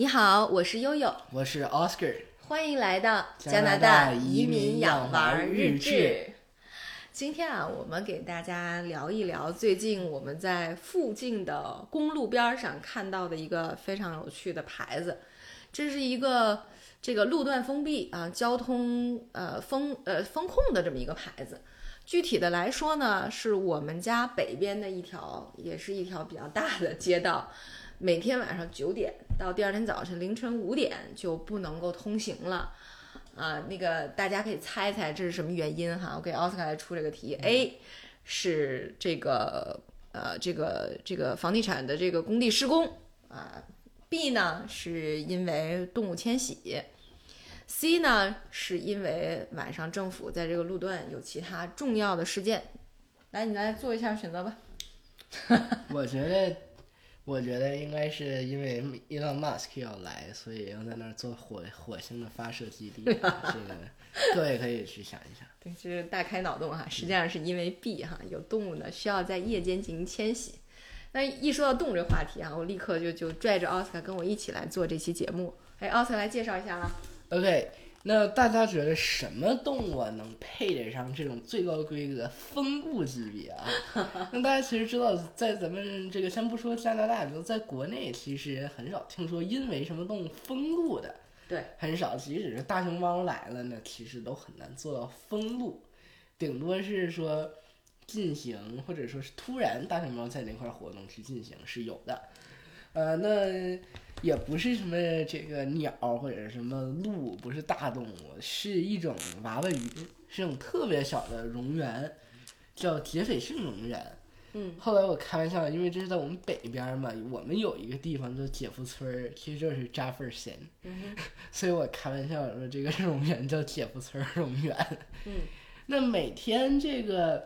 你好，我是悠悠，我是 Oscar，欢迎来到加拿拿大移移民养养娃日日志。今天啊，我们给大家聊一聊最近我们在附近的公路边儿上看到的一个非常有趣的牌子。这是一个这个路段封闭啊，交通呃封呃封控的这么一个牌子。具体的来说呢，是我们家北边的一条，也是一条比较大的街道，每天晚上九点到第二天早晨凌晨五点就不能够通行了。啊，那个大家可以猜猜这是什么原因哈？我给奥斯卡来出这个题。A 是这个呃这个这个房地产的这个工地施工啊。B 呢是因为动物迁徙。C 呢是因为晚上政府在这个路段有其他重要的事件。来，你来做一下选择吧。我觉得，我觉得应该是因为 Elon Musk 要来，所以要在那儿做火火星的发射基地。这个各位可以去想一想。对，这是大开脑洞哈。实际上是因为 B 哈，有动物呢需要在夜间进行迁徙。那一说到动物这话题啊，我立刻就就拽着奥斯卡跟我一起来做这期节目。哎，奥斯卡来介绍一下啦。OK，那大家觉得什么动物啊能配得上这种最高规格的封路级别啊？那大家其实知道，在咱们这个先不说加拿大，就在国内其实很少听说因为什么动物封路的。对，很少，即使是大熊猫来了呢，其实都很难做到封路，顶多是说进行，或者说是突然大熊猫在那块儿活动去进行是有的，呃，那也不是什么这个鸟或者什么鹿，不是大动物，是一种娃娃鱼，是一种特别小的蝾螈，叫铁斐逊蝾螈。嗯，后来我开玩笑，因为这是在我们北边嘛，我们有一个地方叫姐夫村，其实就是扎份儿县，嗯所以我开玩笑说这个蝾螈叫姐夫村儿蝾螈。嗯，那每天这个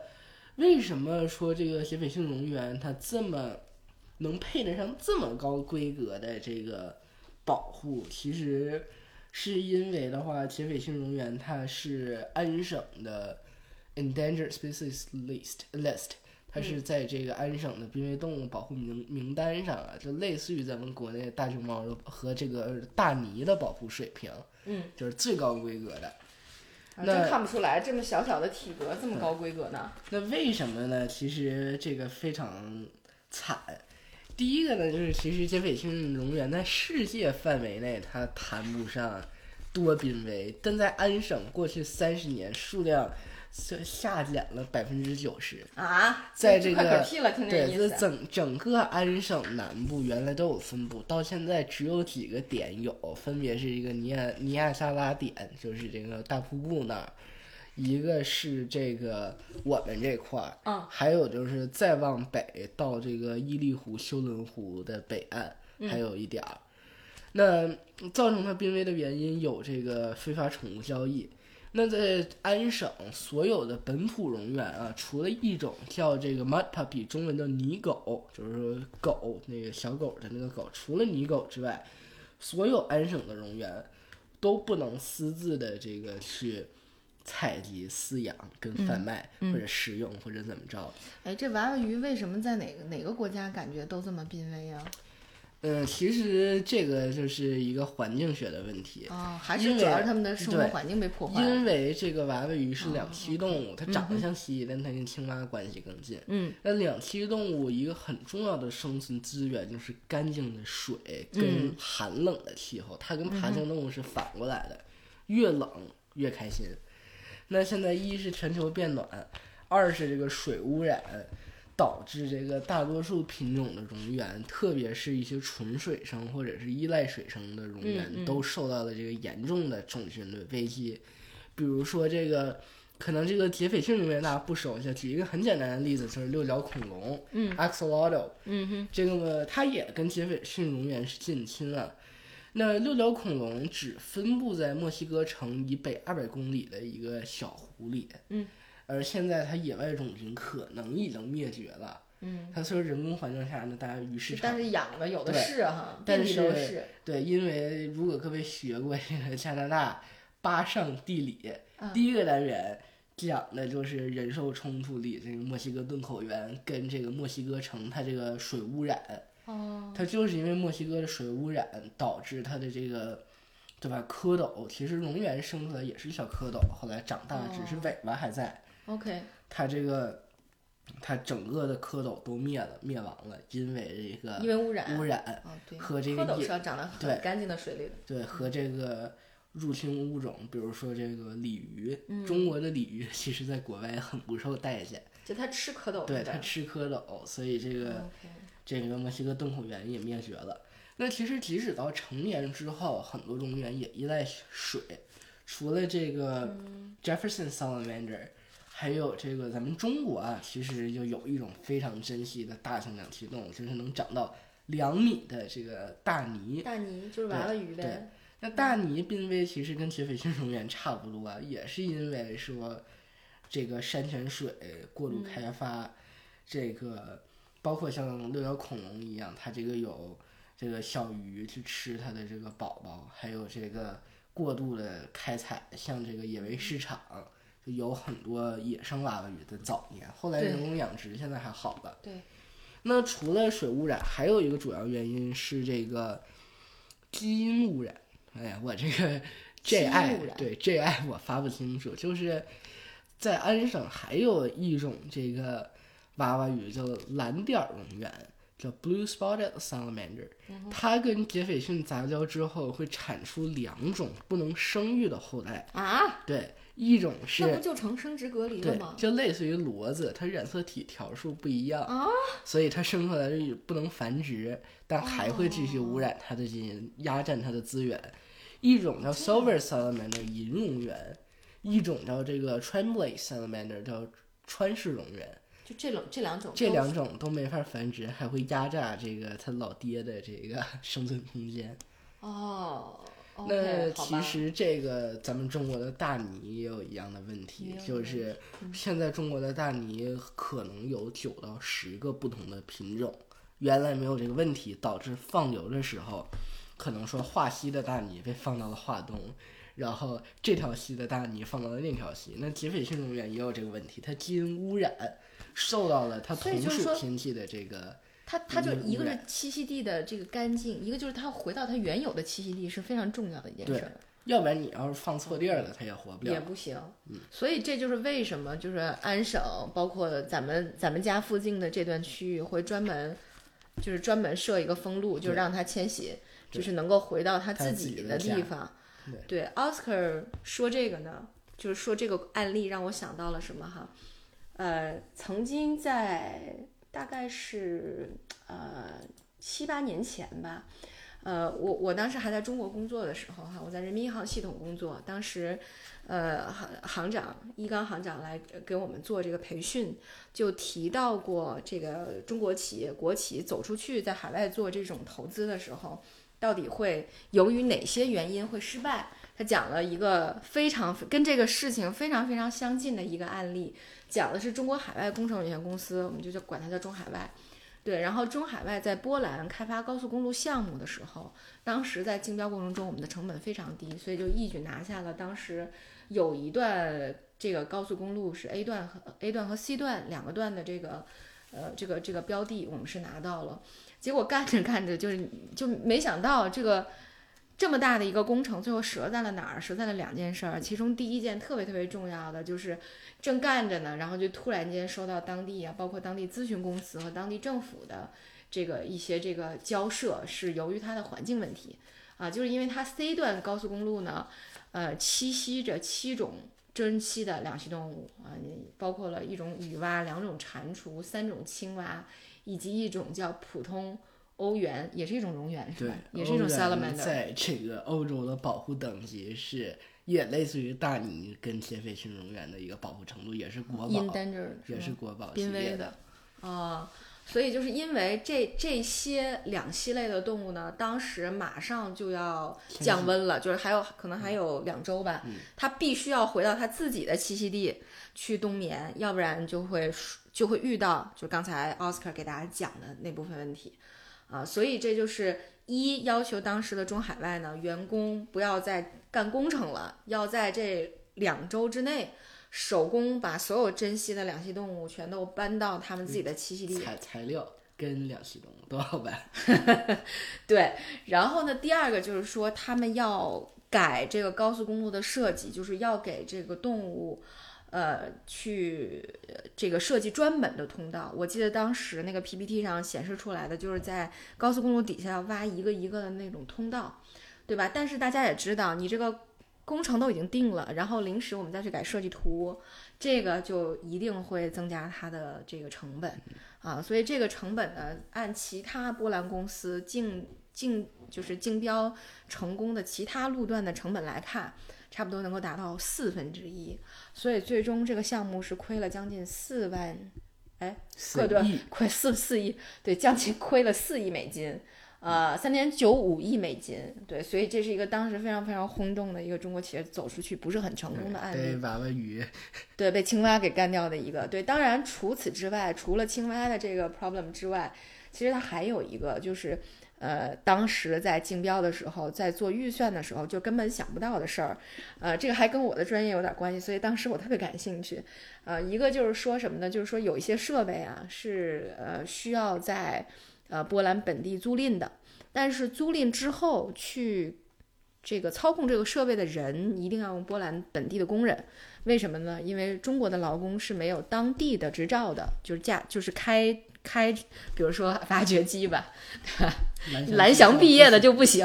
为什么说这个铁斐逊蝾螈它这么能配得上这么高规格的这个保护？其实是因为的话，杰斐逊蝾螈它是安省的 endangered species list list。它是在这个安省的濒危动物保护名名单上啊，就类似于咱们国内大熊猫和这个大鲵的保护水平，嗯，就是最高规格的。啊那真看不出来这么小小的体格这么高规格呢。那为什么呢？其实这个非常惨。第一个呢，就是其实杰斐逊蝾螈在世界范围内它谈不上多濒危，但在安省过去三十年数量下下减了百分之九十。啊，在这个对，这。整整个安省南部原来都有分布，到现在只有几个点有，分别是一个尼亚尼亚萨拉点，就是这个大瀑布那儿，一个是这个我们这块儿，嗯还有就是再往北到这个伊利湖、休伦湖的北岸，还有一点儿。那造成它濒危的原因有这个非法宠物交易。那在安省所有的本土蝾螈啊，除了一种叫这个 mud puppy，中文叫泥狗，就是说狗那个小狗的那个狗，除了泥狗之外，所有安省的蝾螈都不能私自的这个去采集、饲养跟贩卖、或者食用或者怎么着。哎，这娃娃鱼为什么在哪个哪个国家感觉都这么濒危啊？嗯，其实这个就是一个环境学的问题。哦，还是主要是他们的生活环境被破坏了。因为这个娃娃鱼是两栖动哦物，它长得像蜥蜴，但它跟青蛙关系更近。嗯，那两栖动物一个很重要的生存资源就是干净的水跟嗯寒冷的气候，它跟爬行动物是反过来的，越冷越开心。那现在一是全球变暖，二是这个水污染。导致这个大多数品种的蝾螈，特别是一些纯水生或者是依赖水生的蝾螈，嗯嗯都受到了这个严重的种群的危机。比如说这个，可能这个杰斐逊蝾螈大家不熟悉，举一个很简单的例子，就是六角恐龙，嗯，axolotl，嗯哼，这个，它也跟杰斐逊蝾螈是近亲了。那六角恐龙只分布在墨西哥城以北二百公里的一个小湖里，嗯，而现在它野外种群可能已经灭绝了。嗯，它虽然人工环境下呢，大家鱼市场但是养的有的是哈，但是是。对，因为如果各位学过这个加拿大巴上地理，嗯第一个单元讲的就是人兽冲突里这个墨西哥顿口源跟这个墨西哥城它这个水污染哦，它就是因为墨西哥的水污染导致它的这个，对吧？蝌蚪其实蝾螈生出来也是小蝌蚪，后来长大只是尾巴还在。OK，它这个，它整个的蝌蚪都灭了，灭亡了，因为这个因为污染。污染，哦，和这个蝌蚪是要长得对很干净的水里的。对，和这个入侵物种，比如说这个鲤鱼，嗯中国的鲤鱼 其实在国外很不受待见，就它吃蝌蚪。对，它吃蝌蚪，所以这个。这个墨西哥洞口螈也灭绝了。那其实即使到成年之后，很多种螈也依赖水。除了这个 Jefferson salamander，还有这个咱们中国啊，其实就有一种非常珍稀的大型两栖动物，就是能长到两米的这个大鲵。大鲵就是娃娃鱼对呗。那大鲵濒危其实跟劫匪性蝾螈差不多啊，也是因为说这个山泉水过度开发，这个包括像六角恐龙一样，它这个有这个小鱼去吃它的这个宝宝，还有这个过度的开采，像这个野味市场。就有很多野生娃娃鱼的早年，后来人工养殖，现在还好了。对，那除了水污染，还有一个主要原因是这个基因污染。哎呀，我这个 JI 对 JI 我发不清楚，就是在安省还有一种这个娃娃鱼叫蓝点儿蝾螈，叫 Blue Spotted Salamander，、它跟杰斐逊杂交之后会产出两种不能生育的后代，啊，对，一种是那不就成生殖隔离了吗，？就类似于骡子，它染色体条数不一样，啊所以它生出来就不能繁殖，但还会继续哦污染它的基因，压占它的资源。一种叫 silver salamander 银蝾螈，一种叫这个 tremblay salamander 叫川式蝾螈。就这种这两种这两种都没法繁殖，还会压榨这个它老爹的这个 生存空间。哦那。其实这个咱们中国的大鲵也有一样的问题就是现在中国的大鲵可能有九到十个不同的品种，原来没有这个问题，导致放流的时候，可能说华西的大鲵被放到了华东。然后这条溪的大鲵放到了那条溪，那劫匪性蝾螈也有这个问题，它基因污染受到了它同属天气的这个它它就一个是栖息地的这个干净，一个就是它回到它原有的栖息地是非常重要的一件事儿。要不然你要是放错地儿了，它也活不了。也不行。所以这就是为什么就是安省，包括咱们咱们家附近的这段区域会专门，就是专门设一个封路，就是让它迁徙，就是能够回到它它自自己的地方。对，Oscar 说这个呢，就是说这个案例让我想到了什么哈？呃，曾经在大概是呃七八年前吧，呃，我我当时还在中国工作的时候哈，我在人民银行系统工作，当时呃行行长一刚行长来给我们做这个培训，就提到过这个中国企业国企走出去在海外做这种投资的时候，到底会由于哪些原因会失败？他讲了一个非常跟这个事情非常非常相近的一个案例，讲的是中国海外工程有限公司，我们就叫管它叫中海外。对，然后中海外在波兰开发高速公路项目的时候，当时在竞标过程中，我们的成本非常低，所以就一举拿下了当时有一段这个高速公路是 A 段和 A 段和 C 段两个段的这个呃这个这个标的，我们是拿到了。结果干着干着就是就没想到这个这么大的一个工程，最后折在了哪儿？折在了两件事儿，其中第一件特别特别重要的就是正干着呢，然后就突然间收到当地啊，包括当地咨询公司和当地政府的这个一些这个交涉，是由于它的环境问题啊，就是因为它 C 段高速公路呢，呃，栖息着七种珍稀的两栖动物啊，包括了一种雨蛙、两种蟾蜍、三种青蛙，以及一种叫普通欧元，也是一种蝾螈，是吧？，也是一种欧元 salamander。在这个欧洲的保护等级是也类似于大鲵跟劫匪性蝾螈的一个保护程度，也是国宝也是国保系列濒危的啊、所以就是因为这这些两栖类的动物呢，当时马上就要降温了，就是还有可能还有两周吧，它必须要回到它自己的栖息地去冬眠，要不然就会就会遇到就刚才奥斯卡给大家讲的那部分问题啊，所以这就是一要求当时的中海外呢员工不要再干工程了，要在这两周之内。手工把所有珍稀的两栖动物全都搬到他们自己的栖息地，材材料，跟两栖动物都要搬。对，然后呢，第二个就是说他们要改这个高速公路的设计，就是要给这个动物。呃，去这个设计专门的通道。我记得当时那个 PPT 上显示出来的，就是在高速公路底下要挖一个一个的那种通道，对吧？但是大家也知道，你这个工程都已经定了，然后临时我们再去改设计图，这个就一定会增加它的这个成本啊。所以这个成本呢，按其他波兰公司竞竞就是竞标成功的其他路段的成本来看。差不多能够达到四分之一，所以最终这个项目是亏了将近四万，哎，四对亿，亏四四亿，对，将近亏了四亿美金，呃，三点九五亿美金，对，所以这是一个当时非常非常轰动的一个中国企业走出去不是很成功的案例，被娃娃鱼，对，被青蛙给干掉的一个，对，当然除此之外，除了青蛙的这个 problem 之外，其实它还有一个就是。呃，当时在竞标的时候，在做预算的时候，就根本想不到的事儿，呃，这个还跟我的专业有点关系，所以当时我特别感兴趣。呃，一个就是说什么呢？就是说有一些设备啊，是呃需要在呃波兰本地租赁的，但是租赁之后去这个操控这个设备的人一定要用波兰本地的工人，为什么呢？因为中国的劳工是没有当地的执照的，就是驾就是开。开，比如说挖掘机吧，对吧？蓝 翔毕业的就不行，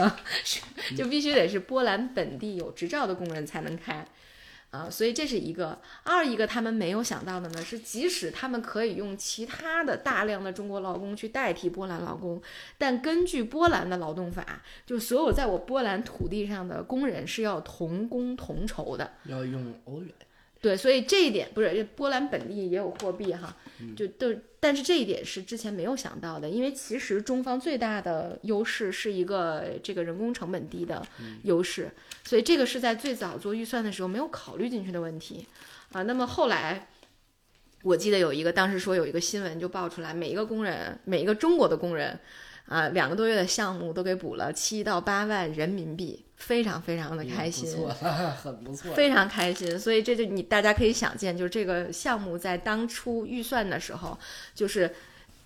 就必须得是波兰本地有执照的工人才能开，啊，所以这是一个。二一个他们没有想到的呢，是即使他们可以用其他的大量的中国劳工去代替波兰劳工，但根据波兰的劳动法，就所有在我波兰土地上的工人是要同工同酬的，要用欧元。对，所以这一点不是波兰本地也有货币哈，就都，但是这一点是之前没有想到的，因为其实中方最大的优势是一个这个人工成本低的优势，所以这个是在最早做预算的时候没有考虑进去的问题啊。那么后来，我记得有一个当时说有一个新闻就爆出来，每一个工人，每一个中国的工人。啊，两个多月的项目都给补了七到八万人民币，非常非常的开心，不错，很不错，非常开心。所以这就你大家可以想见，就是这个项目在当初预算的时候，就是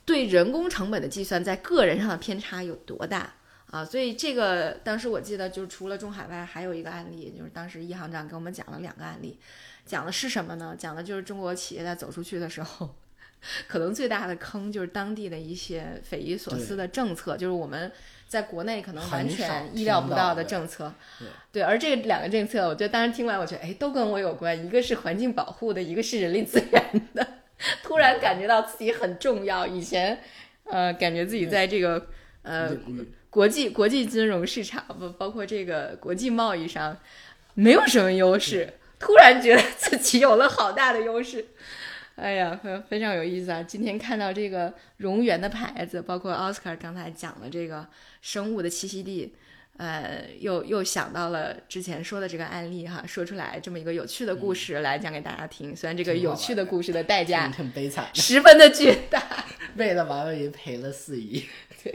对人工成本的计算在个人上的偏差有多大啊？所以这个当时我记得，就除了中海外，还有一个案例，就是当时易行长给我们讲了两个案例，讲的是什么呢？讲的就是中国企业在走出去的时候。可能最大的坑就是当地的一些匪夷所思的政策，就是我们在国内可能完全意料不到的政策。对，而这两个政策，我觉得当时听完，我觉得哎，都跟我有关。一个是环境保护的，一个是人力资源的。突然感觉到自己很重要。以前，呃，感觉自己在这个呃国际国际金融市场不包括这个国际贸易上没有什么优势，突然觉得自己有了好大的优势。哎呀，非非常有意思啊！今天看到这个蝾螈的牌子，包括奥斯卡刚才讲的这个生物的栖息地，呃，又又想到了之前说的这个案例哈，说出来这么一个有趣的故事来讲给大家听。虽然这个有趣的故事的代价很悲惨，十分的巨大，为了娃娃鱼赔了四亿。对。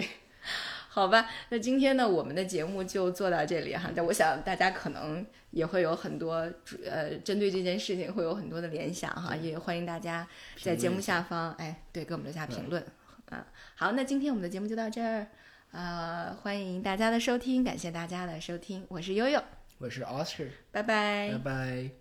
好吧，那今天呢，我们的节目就做到这里哈。但我想大家可能也会有很多呃，针对这件事情会有很多的联想哈。也欢迎大家在节目下方，哎，对，给我们留下评论。嗯，好，那今天我们的节目就到这儿，呃，欢迎大家的收听，感谢大家的收听，我是悠悠，我是 Oscar，拜拜，拜拜。